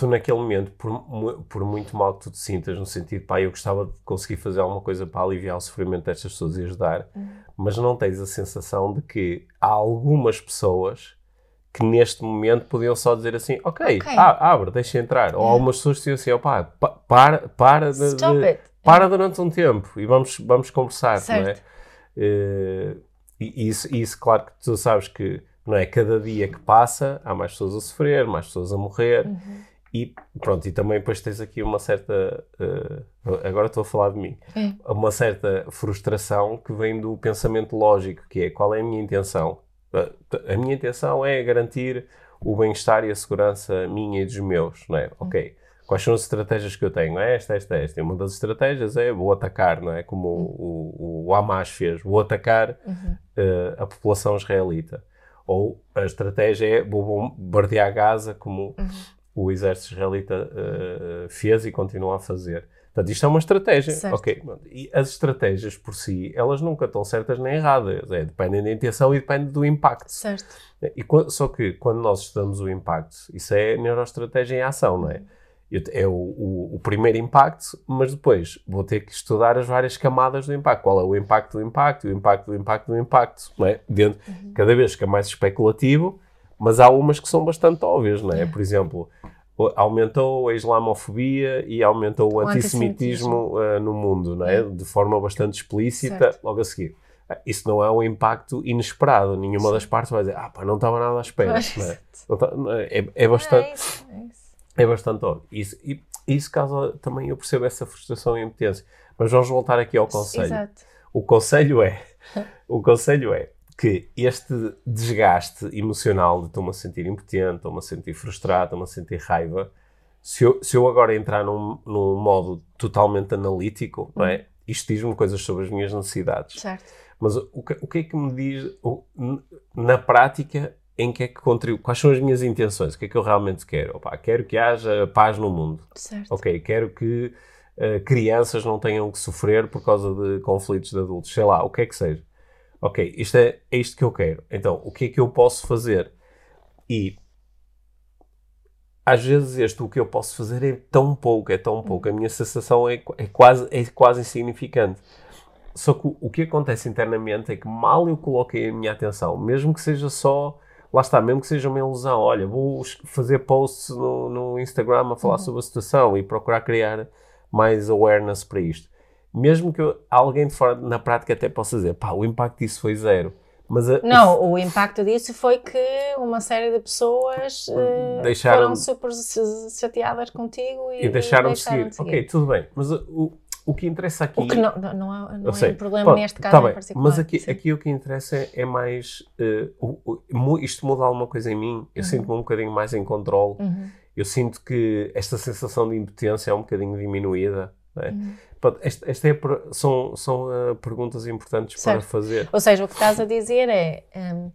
tu naquele momento, por, por muito mal que tu te sintas, no sentido, pá, eu gostava de conseguir fazer alguma coisa para aliviar o sofrimento destas pessoas e ajudar, uhum. mas não tens a sensação de que há algumas pessoas que neste momento podiam só dizer assim, ok, okay. Ah, abre, deixa entrar. Yeah. Ou algumas pessoas diziam assim, opá, pa, para, para, de, de, para durante um tempo e vamos, vamos conversar, certo. não é? Uh, e isso, isso, claro que tu sabes que não é? Cada dia que passa há mais pessoas a sofrer, mais pessoas a morrer. Uhum. E pronto, e também depois tens aqui uma certa. Uh, agora estou a falar de mim. É. Uma certa frustração que vem do pensamento lógico, que é qual é a minha intenção? Uh, a minha intenção é garantir o bem-estar e a segurança minha e dos meus, não é? Uhum. Ok. Quais são as estratégias que eu tenho? É esta, esta, esta. E uma das estratégias é vou atacar, não é? Como uhum. o, o, o, Hamas fez, vou atacar uhum. uh, a população israelita. Ou a estratégia é vou bombardear Gaza, como uhum o exército israelita uh, fez e continua a fazer. Portanto, isto é uma estratégia. Certo. Ok. E as estratégias por si, elas nunca estão certas nem erradas. É, dependem da intenção e depende do impacto. Certo. E, só que quando nós estudamos o impacto, isso é neuroestratégia em ação, não é? É o, o, o, primeiro impacto, mas depois vou ter que estudar as várias camadas do impacto. Qual é o impacto do impacto, o impacto do impacto do impacto, não é? Dentro, uhum. Cada vez que é mais especulativo, mas há umas que são bastante óbvias, não é? Por exemplo, aumentou a islamofobia e aumentou o, o antissemitismo, uh, no mundo, não é? De forma bastante explícita, certo. logo a seguir. Isso não é um impacto inesperado. Nenhuma Sim. das partes vai dizer, ah, pá, não estava nada à espera. Não é? Tá, é, é, bastante. É, isso, é, isso. É bastante óbvio. Isso, e isso causa também, eu percebo essa frustração e impotência. Mas vamos voltar aqui ao conselho. Exato. O conselho é, o conselho é, que este desgaste emocional de estou-me a sentir impotente, estou-me a sentir frustrado, estou-me a sentir raiva, se eu, se eu agora entrar num, num modo totalmente analítico, não é? Isto diz-me coisas sobre as minhas necessidades. Certo. Mas o que, o que é que me diz, o, na prática, em que é que contribuo, quais são as minhas intenções, o que é que eu realmente quero? Opa, quero que haja paz no mundo. Certo. Ok, quero que uh, crianças não tenham que sofrer por causa de conflitos de adultos, sei lá, o que é que seja. Ok, isto é, é isto que eu quero. Então, o que é que eu posso fazer? E às vezes este o que eu posso fazer é tão pouco, é tão pouco. A minha sensação é, é, quase, é quase insignificante. Só que o, o que acontece internamente é que mal eu coloquei a minha atenção, mesmo que seja só lá está, mesmo que seja uma ilusão, olha, vou fazer posts no, no Instagram a falar uhum. sobre a situação e procurar criar mais awareness para isto. Mesmo que eu, alguém de fora, na prática, até possa dizer, pá, o impacto disso foi zero. Mas a, não, o... impacto disso foi que uma série de pessoas uh, deixaram... foram super chateadas contigo e, e deixaram, de, seguir. seguir. Ok, tudo bem. Mas o, o que interessa aqui. O que não, não, é, não é um problema neste caso tá bem, particular. Mas aqui, aqui o que interessa é, é mais. Uh, o, isto muda alguma coisa em mim. Eu uhum. sinto-me um bocadinho mais em controle. Uhum. Eu sinto que esta sensação de impotência é um bocadinho diminuída. É? Uhum. Esta, esta é, são são uh, perguntas importantes certo. para fazer. Ou seja, o que estás a dizer é. Um,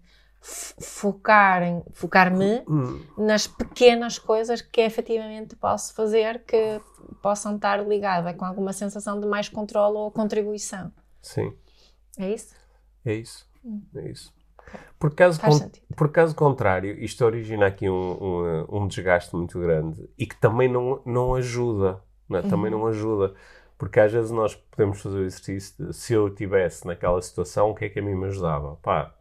focar focar-me hum. nas pequenas coisas que efetivamente posso fazer que possam estar ligadas com alguma sensação de mais controle ou contribuição. Sim. É isso? É isso. Hum. É isso. Por caso, con por caso contrário, isto origina aqui um, um, um, desgaste muito grande e que também não, não ajuda. Não é? uhum. Também não ajuda. Porque às vezes nós podemos fazer o exercício de se eu estivesse naquela situação, o que é que a mim me ajudava? Pá,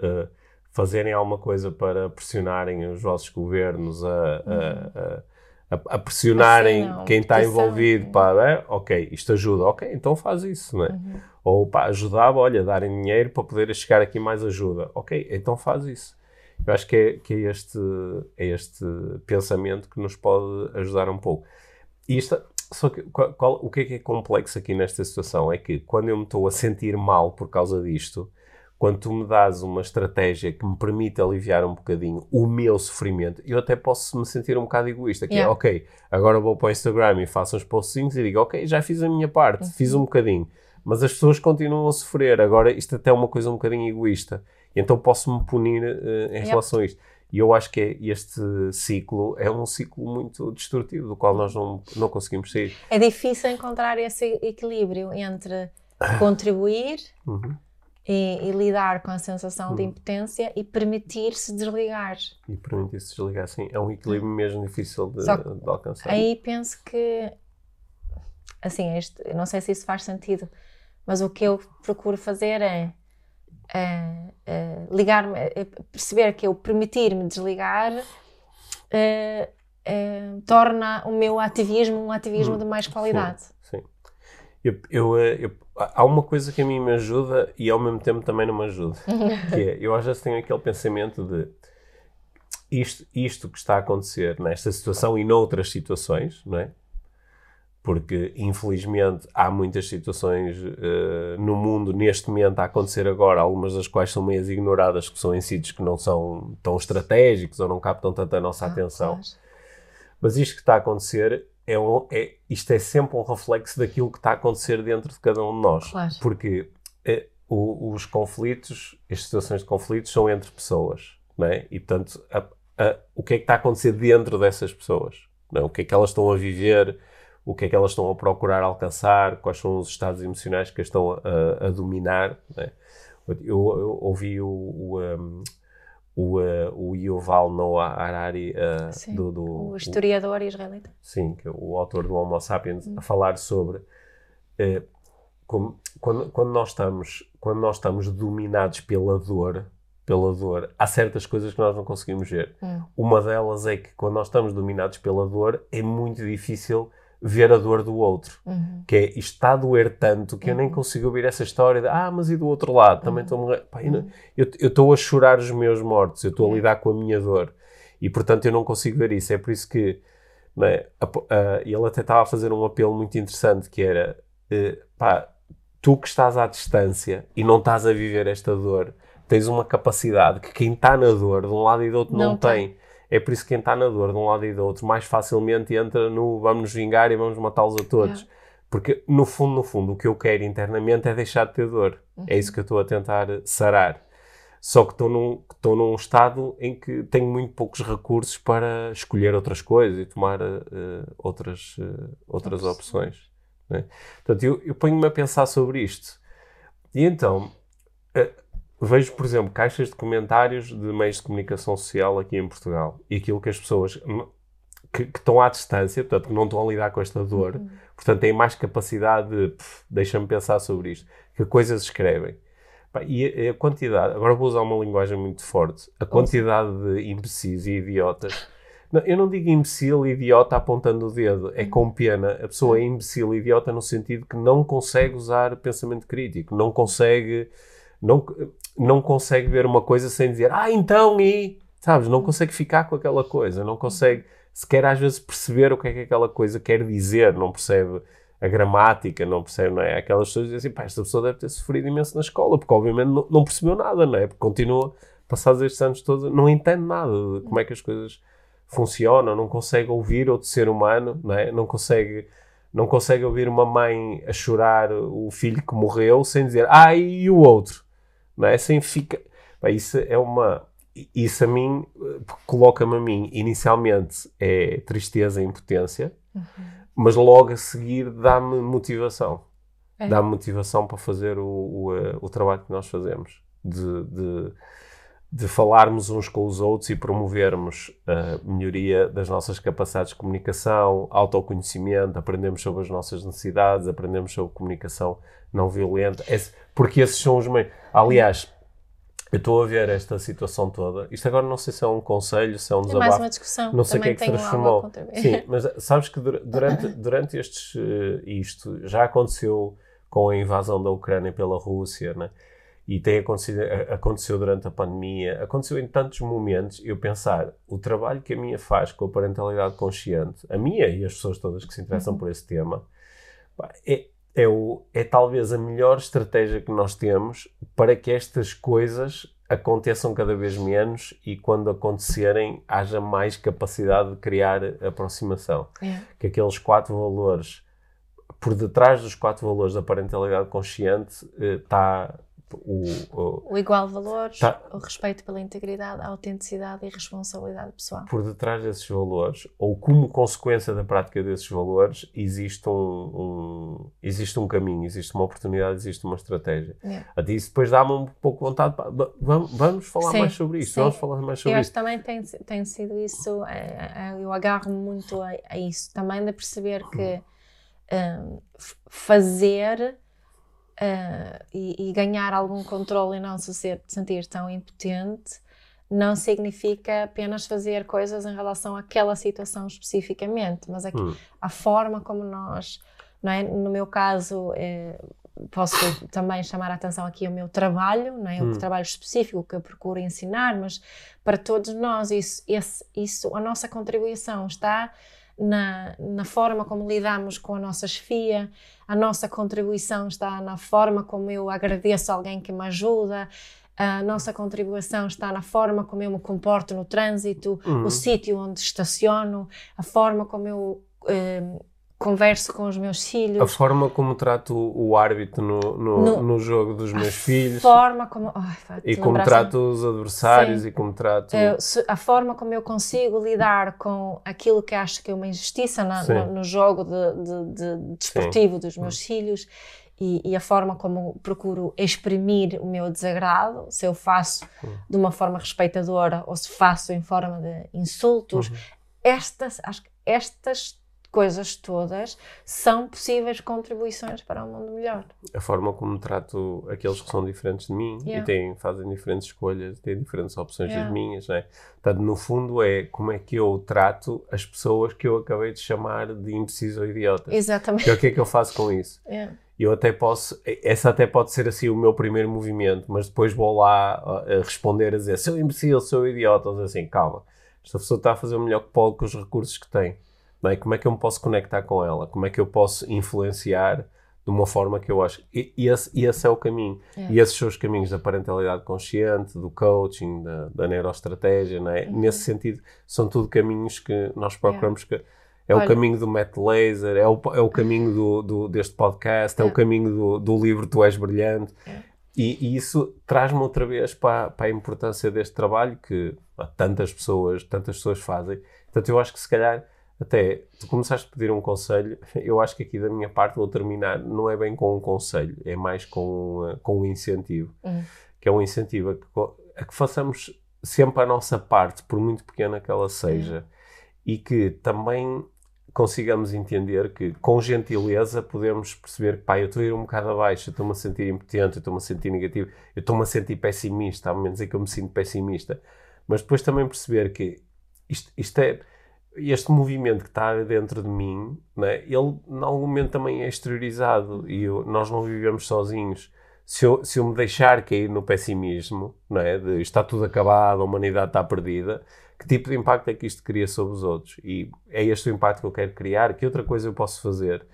uh, fazerem alguma coisa para pressionarem os vossos governos a, a, a, a pressionarem assim, quem está envolvido para, é, ok, isto ajuda, ok, então faz isso, não é? Uhum. Ou pá, ajudava, olha, darem dinheiro para poder chegar aqui mais ajuda, ok, então faz isso. Eu acho que é, que é, este, é este pensamento que nos pode ajudar um pouco. E isto, só que qual, qual, o que é que é complexo aqui nesta situação é que quando eu me estou a sentir mal por causa disto, quando tu me dás uma estratégia que me permite aliviar um bocadinho o meu sofrimento, eu até posso me sentir um bocado egoísta, que é, yeah. é, ok, agora vou para o Instagram e faço uns postzinhos e digo, ok, já fiz a minha parte, uhum. fiz um bocadinho, mas as pessoas continuam a sofrer, agora isto até é uma coisa um bocadinho egoísta, e então posso-me punir uh, em yep. relação a isto. E eu acho que é, este ciclo é um ciclo muito destrutivo, do qual nós não, não conseguimos sair. É difícil encontrar esse equilíbrio entre <sighs> contribuir... Uhum e, e, lidar com a sensação hum. de impotência e permitir-se desligar. E permitir-se desligar, sim. É um equilíbrio mesmo difícil de, de alcançar. Aí penso que, assim, este, não sei se isso faz sentido, mas o que eu procuro fazer é, é, é ligar-me, é perceber que eu permitir-me desligar torna o meu ativismo um ativismo hum. de mais qualidade. Sim, sim. Eu, eu, eu há uma coisa que a mim me ajuda e ao mesmo tempo também não me ajuda. <laughs> que é, eu às vezes tenho aquele pensamento de isto, isto que está a acontecer nesta situação e noutras situações, não é? Porque, infelizmente, há muitas situações uh, no mundo neste momento a acontecer agora, algumas das quais são meias ignoradas, que são em sítios que não são tão estratégicos ou não captam tanta a nossa ah, atenção. Claro. Mas isto que está a acontecer é, um, é isto é sempre um reflexo daquilo que está a acontecer dentro de cada um de nós. Claro. Porque é, o, os conflitos, as situações de conflitos são entre pessoas, não é? E, portanto, a, a, o que é que está a acontecer dentro dessas pessoas? Não é? O que é que elas estão a viver? O que é que elas estão a procurar alcançar? Quais são os estados emocionais que as estão a, a dominar? É? Eu, eu, ouvi o, o um, o, uh, o Yuval Noah Harari, uh, sim, do, do, o historiador o, israelita. Sim, que é o autor do Homo Sapiens, hum. a falar sobre uh, como, quando, quando, nós estamos, quando nós estamos dominados pela dor, pela dor, há certas coisas que nós não conseguimos ver. Hum. Uma delas é que quando nós estamos dominados pela dor, é muito difícil ver a dor do outro. Uhum. Que é, isto está a doer tanto que uhum. eu nem uhum. consigo ouvir essa história de, ah, mas e do outro lado? Também estou uhum. a Eu estou a chorar os meus mortos, eu estou a lidar com a minha dor. E, portanto, eu não consigo ver isso. É por isso que é? a, a, ele até estava a fazer um apelo muito interessante, que era, uh, pá, tu que estás à distância e não estás a viver esta dor, tens uma capacidade que quem está na dor de um lado e do outro não, não tem. tem. É por isso que quem está na dor de um lado e do outro mais facilmente entra no vamos nos vingar e vamos matá-los a todos. É. Porque, no fundo, no fundo, o que eu quero internamente é deixar de ter dor. Uhum. É isso que eu estou a tentar sarar. Só que estou num, estou num estado em que tenho muito poucos recursos para escolher outras coisas e tomar uh, outras, uh, outras opções. Né? Portanto, eu, eu ponho-me a pensar sobre isto. E então, uh, vejo, por exemplo, caixas de comentários de meios de comunicação social aqui em Portugal e aquilo que as pessoas que, que estão à distância, portanto, que não estão a lidar com esta dor, uhum. portanto, têm mais capacidade de, deixa-me pensar sobre isto, que coisas escrevem. E a, quantidade, agora vou usar uma linguagem muito forte, a quantidade de imbecis e idiotas. Não, eu não digo imbecil e idiota apontando o dedo, é com pena. A pessoa é imbecil e idiota no sentido que não consegue usar pensamento crítico, não consegue, não, não consegue ver uma coisa sem dizer, ah, então e. Sabes? Não consegue ficar com aquela coisa, não consegue sequer às vezes perceber o que é que aquela coisa quer dizer, não percebe a gramática, não percebe, não é? Aquelas pessoas dizem assim, pá, esta pessoa deve ter sofrido imenso na escola, porque obviamente não, não percebeu nada, não é? Porque continua, passados estes anos todos, não entende nada de como é que as coisas funcionam, não consegue ouvir outro ser humano, não é? Não consegue, não consegue ouvir uma mãe a chorar o filho que morreu sem dizer, ah, e o outro, não é? Sem fica... Isso é uma isso a mim coloca-me a mim inicialmente é tristeza e impotência, uhum. mas logo a seguir dá-me motivação. É. Dá-me motivação para fazer o, o, eh, o, trabalho que nós fazemos. De, de, de, falarmos uns com os outros e promovermos a melhoria das nossas capacidades de comunicação, autoconhecimento, aprendemos sobre as nossas necessidades, aprendemos sobre comunicação não violenta, porque esses são os meios. Aliás, eu estou a ver esta situação toda. Isto agora não sei se é um conselho, se é um desabafo. É mais uma discussão. Não sei o que é que transformou. Sim, mas sabes que durante, <laughs> durante estes, uh, isto já aconteceu com a invasão da Ucrânia pela Rússia, né? E tem acontecido, aconteceu durante a pandemia, aconteceu em tantos momentos, eu pensar, o trabalho que a minha faz com a parentalidade consciente, a minha e as pessoas todas que se interessam uhum. por esse tema, é, é, o, é talvez a melhor estratégia que nós temos para que estas coisas aconteçam cada vez menos e quando acontecerem haja mais capacidade de criar aproximação. É. Que aqueles quatro valores, por detrás dos quatro valores da parentalidade consciente, está eh, o, o, o igual valor, tá, o respeito pela integridade, a autenticidade e responsabilidade pessoal. Por detrás desses valores, ou como consequência da prática desses valores, existe um, um existe um caminho, existe uma oportunidade, existe uma estratégia. Yeah. Isso depois dá-me um pouco vontade, para, vamos, vamos falar sim, mais sobre isso, sim. vamos falar mais sobre eu também tem, tem sido isso, é, é, eu agarro muito a, a, isso, também de perceber que um, fazer uh, e, e, ganhar algum controle e não se sentir tão impotente não significa apenas fazer coisas em relação àquela situação especificamente, mas aqui, hum. a forma como nós, não é? no meu caso, é, posso também chamar a atenção aqui ao meu trabalho, não é? o hum. trabalho específico que eu procuro ensinar, mas para todos nós isso, esse, isso a nossa contribuição está na, na forma como lidamos com a nossa chefia, a nossa contribuição está na forma como eu agradeço alguém que me ajuda, a nossa contribuição está na forma como eu me comporto no trânsito, uhum. o sítio onde estaciono, a forma como eu eh, converso com os meus filhos. A forma como trato o árbitro no, no, no, no jogo dos meus filhos. A forma como. e como trato os adversários Sim. e como trato. Eu, a forma como eu consigo lidar com aquilo que acho que é uma injustiça na, no, no, jogo de, de, de desportivo Sim. dos meus Sim. filhos. E, e, a forma como procuro exprimir o meu desagrado, se eu faço de uma forma respeitadora ou se faço em forma de insultos, uhum. estas, acho que estas coisas todas são possíveis contribuições para um mundo melhor. A forma como trato aqueles que são diferentes de mim yeah. e têm, fazem diferentes escolhas, têm diferentes opções yeah. das minhas, né? Portanto, no fundo é como é que eu trato as pessoas que eu acabei de chamar de imbecis ou idiotas. Exatamente. É o que é que eu faço com isso? Yeah. Eu até posso, essa até pode ser assim o meu primeiro movimento, mas depois vou lá a responder a dizer sou imbecil, sou idiota, assim, calma, esta pessoa está a fazer o melhor que pode com os recursos que tem. É? Como é que eu me posso conectar com ela? Como é que eu posso influenciar de uma forma que eu acho. E, esse, esse, é o caminho. É. E esses são os caminhos da parentalidade consciente, do coaching, da, da neuroestratégia, é? Uhum. Nesse sentido, são tudo caminhos que nós procuramos que. É Olha. o caminho do Matt Laser, é o, é o caminho do, do deste podcast, é, é o caminho do, do livro Tu És Brilhante. É. E, e, isso traz-me outra vez para, para, a importância deste trabalho que tantas pessoas, tantas pessoas fazem. Portanto, eu acho que se calhar até tu começaste a pedir um conselho, <laughs> eu acho que aqui da minha parte vou terminar, não é bem com um conselho, é mais com, uh, com um incentivo, uhum. que é um incentivo a que, a que, façamos sempre a nossa parte, por muito pequena que ela seja, uhum. e que também consigamos entender que com gentileza podemos perceber que pá, eu estou a ir um bocado abaixo, eu estou-me a sentir impotente, eu estou-me a sentir negativo, eu estou-me a sentir pessimista, há momentos em que eu me sinto pessimista, mas depois também perceber que isto, isto é este movimento que está dentro de mim, né, ele em algum momento também é exteriorizado e eu, nós não vivemos sozinhos. Se eu, se eu me deixar cair no pessimismo, né, de está tudo acabado, a humanidade está perdida, que tipo de impacto é que isto cria sobre os outros? E é este o impacto que eu quero criar, que outra coisa eu posso fazer?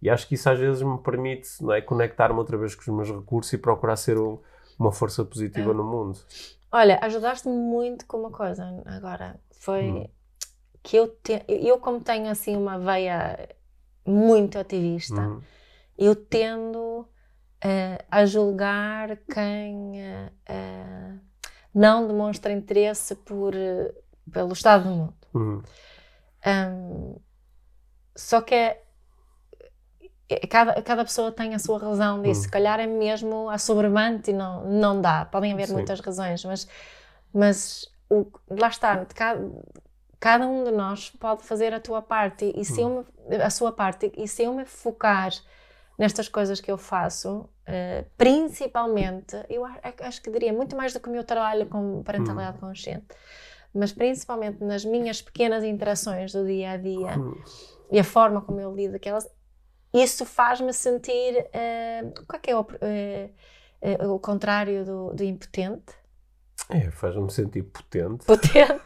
E acho que isso às vezes me permite não é, conectar-me outra vez com os meus recursos e procurar ser um, uma força positiva é. no mundo. Olha, ajudaste-me muito com uma coisa agora. Foi. Hum que eu, te, eu como tenho assim uma veia muito ativista, uhum. eu tendo uh, a julgar quem uh, não demonstra interesse por, pelo estado do mundo. Uhum. Um, só que é, é, cada, cada pessoa tem a sua razão disso. Uhum. Se calhar é mesmo a sobrevante e não, não dá. Podem haver Sim. muitas razões, mas, mas o, lá está, cada, cada um de nós pode fazer a tua parte e se eu me, a sua parte e se eu me focar nestas coisas que eu faço, uh, principalmente, eu acho que diria muito mais do que o meu trabalho com parentalidade hum. consciente, mas principalmente nas minhas pequenas interações do dia a dia hum. e a forma como eu lido aquelas, isso faz-me sentir uh, qual é, é o, uh, o contrário do, do impotente? É, faz-me sentir potente. Potente?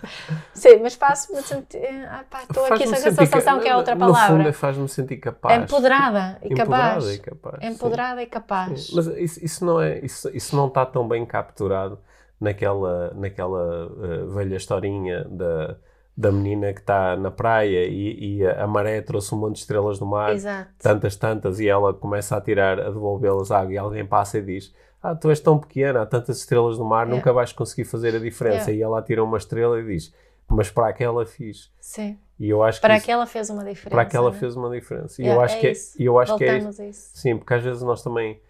Sim, mas faço-me sentir. Ah, pá, estou aqui com essa sensação que, que é outra palavra. No fundo, é faz-me sentir capaz. Empoderada e capaz. Empoderada e capaz. Empoderada e capaz. Sim. Mas isso, isso, não é, isso, isso não está tão bem capturado naquela, naquela uh, velha historinha da, da menina que está na praia e, e, a maré trouxe um monte de estrelas no mar, Exato. tantas, tantas, e ela começa a tirar, a devolvê-las à água e alguém passa e diz ah, tu és tão pequena, há tantas estrelas no mar, yeah. nunca vais conseguir fazer a diferença. Yeah. E ela tira uma estrela e diz, mas para aquela fiz. Sim. E eu acho para que aquela fez uma diferença. Para aquela né? fez uma diferença. E yeah, eu acho é que é, eu acho Voltamos que é, a isso. Sim, porque às vezes nós também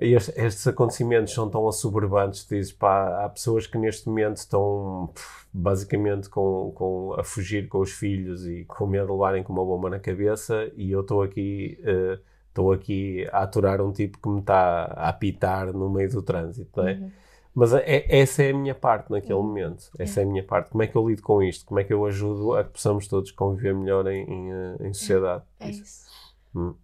estes, estes acontecimentos são tão assoberbantes, dizes, pá, há pessoas que neste momento estão basicamente com, com, a fugir com os filhos e com medo de levarem com uma bomba na cabeça e eu estou aqui uh, estou aqui a aturar um tipo que me está a apitar no meio do trânsito, não é? Uhum. Mas é, essa é a minha parte naquele uhum. momento. Essa é. é. a minha parte. Como é que eu lido com isto? Como é que eu ajudo a que possamos todos conviver melhor em, em, eh, em sociedade? É, isso. isso. Hum.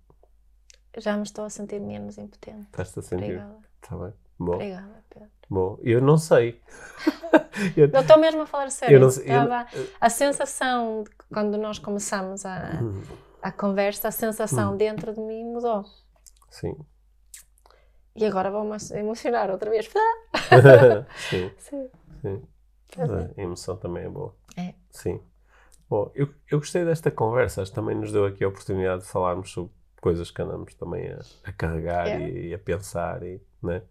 Já me estou a sentir menos impotente. Estás-te a sentir? Obrigada. Está bem. Bom. Obrigada, Pedro. Bom, eu não sei. <laughs> eu, não estou mesmo a falar sério. Eu não sei, eu, a sensação de quando nós começamos a. A conversa, a sensação hum. dentro de mim mudou. Sim. E agora vou-me emocionar outra vez. <laughs> Sim. Sim. Sim. a emoção também é boa. É. Sim. Bom, eu, eu gostei desta conversa. Acho que também nos deu aqui a oportunidade de falarmos sobre coisas que andamos também a, a carregar é. e, e, a pensar. E, né?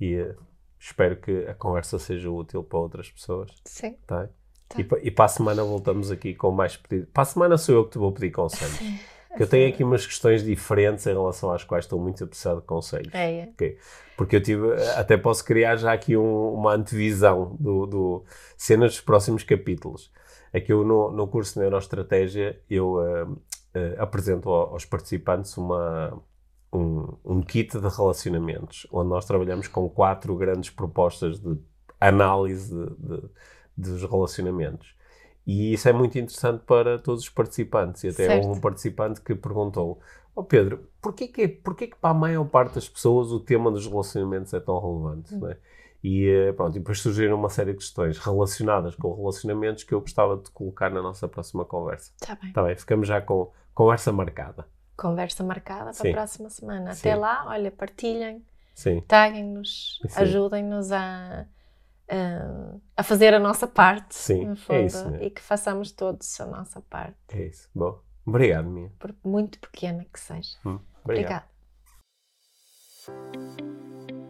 e uh, espero que a conversa seja útil para outras pessoas. Sim. Tá? Tá. E, e, para a semana voltamos aqui com mais pedidos. Para a semana sou eu que te vou pedir conselhos. Que eu tenho aqui umas questões diferentes em relação às quais estou muito apressado de conselhos. É, é. Okay? Porque eu tive, até posso criar já aqui um, uma antevisão do, do cenas dos próximos capítulos. Aqui eu, no, no curso de Neuroestratégia, eu uh, uh, apresento aos participantes uma, um, um kit de relacionamentos, onde nós trabalhamos com quatro grandes propostas de análise de, de dos relacionamentos. E isso é muito interessante para todos os participantes. E até certo. houve um participante que perguntou: oh Pedro, porquê que, porquê que para a maior parte das pessoas o tema dos relacionamentos é tão relevante? Hum. E eh, pronto, e depois surgiram uma série de questões relacionadas com relacionamentos que eu gostava de colocar na nossa próxima conversa. Está bem. Está bem, ficamos já com conversa marcada. conversa marcada para Sim. a próxima semana. Até Sim. lá, olha, partilhem, taguem-nos, ajudem-nos a, a, a, fazer a nossa parte, Sim, fundo, é isso, e que façamos todos a nossa parte. É isso. Bom, obrigado, Mia. Por muito pequena que seja. Hum, obrigado. Obrigada.